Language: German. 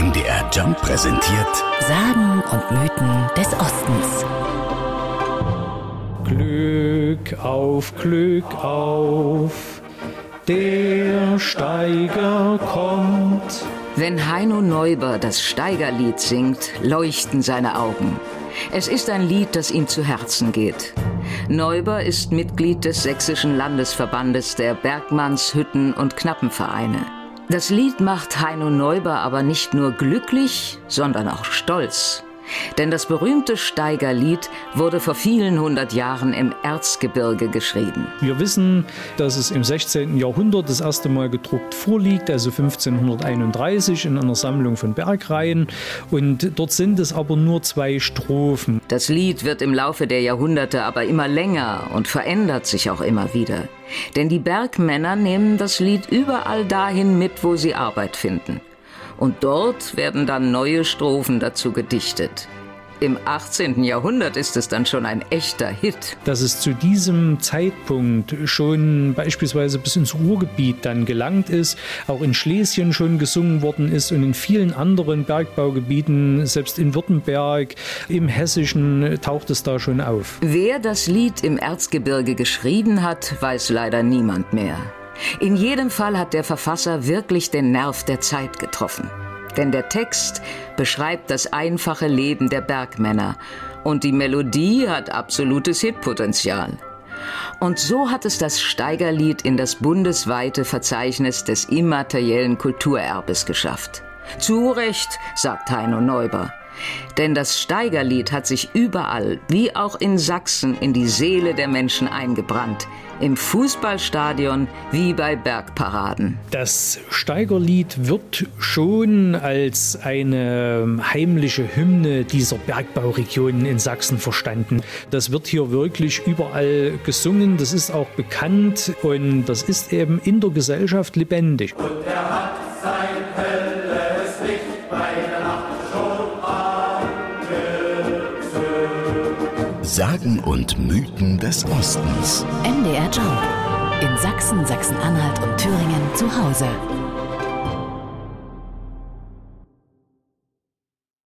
MDR Jump präsentiert Sagen und Mythen des Ostens. Glück auf, Glück auf, der Steiger kommt. Wenn Heino Neuber das Steigerlied singt, leuchten seine Augen. Es ist ein Lied, das ihm zu Herzen geht. Neuber ist Mitglied des Sächsischen Landesverbandes der Bergmanns-, Hütten- und Knappenvereine. Das Lied macht Heino Neuber aber nicht nur glücklich, sondern auch stolz. Denn das berühmte Steigerlied wurde vor vielen hundert Jahren im Erzgebirge geschrieben. Wir wissen, dass es im 16. Jahrhundert das erste Mal gedruckt vorliegt, also 1531 in einer Sammlung von Bergreihen. Und dort sind es aber nur zwei Strophen. Das Lied wird im Laufe der Jahrhunderte aber immer länger und verändert sich auch immer wieder. Denn die Bergmänner nehmen das Lied überall dahin mit, wo sie Arbeit finden. Und dort werden dann neue Strophen dazu gedichtet. Im 18. Jahrhundert ist es dann schon ein echter Hit. Dass es zu diesem Zeitpunkt schon beispielsweise bis ins Ruhrgebiet dann gelangt ist, auch in Schlesien schon gesungen worden ist und in vielen anderen Bergbaugebieten, selbst in Württemberg, im Hessischen taucht es da schon auf. Wer das Lied im Erzgebirge geschrieben hat, weiß leider niemand mehr. In jedem Fall hat der Verfasser wirklich den Nerv der Zeit getroffen. Denn der Text beschreibt das einfache Leben der Bergmänner und die Melodie hat absolutes Hitpotenzial. Und so hat es das Steigerlied in das bundesweite Verzeichnis des immateriellen Kulturerbes geschafft. Zu Recht, sagt Heino Neuber. Denn das Steigerlied hat sich überall, wie auch in Sachsen, in die Seele der Menschen eingebrannt. Im Fußballstadion wie bei Bergparaden. Das Steigerlied wird schon als eine heimliche Hymne dieser Bergbauregionen in Sachsen verstanden. Das wird hier wirklich überall gesungen, das ist auch bekannt und das ist eben in der Gesellschaft lebendig. Und er hat sein helles Sagen und Mythen des Ostens. MDR Jump. In Sachsen, Sachsen-Anhalt und Thüringen zu Hause.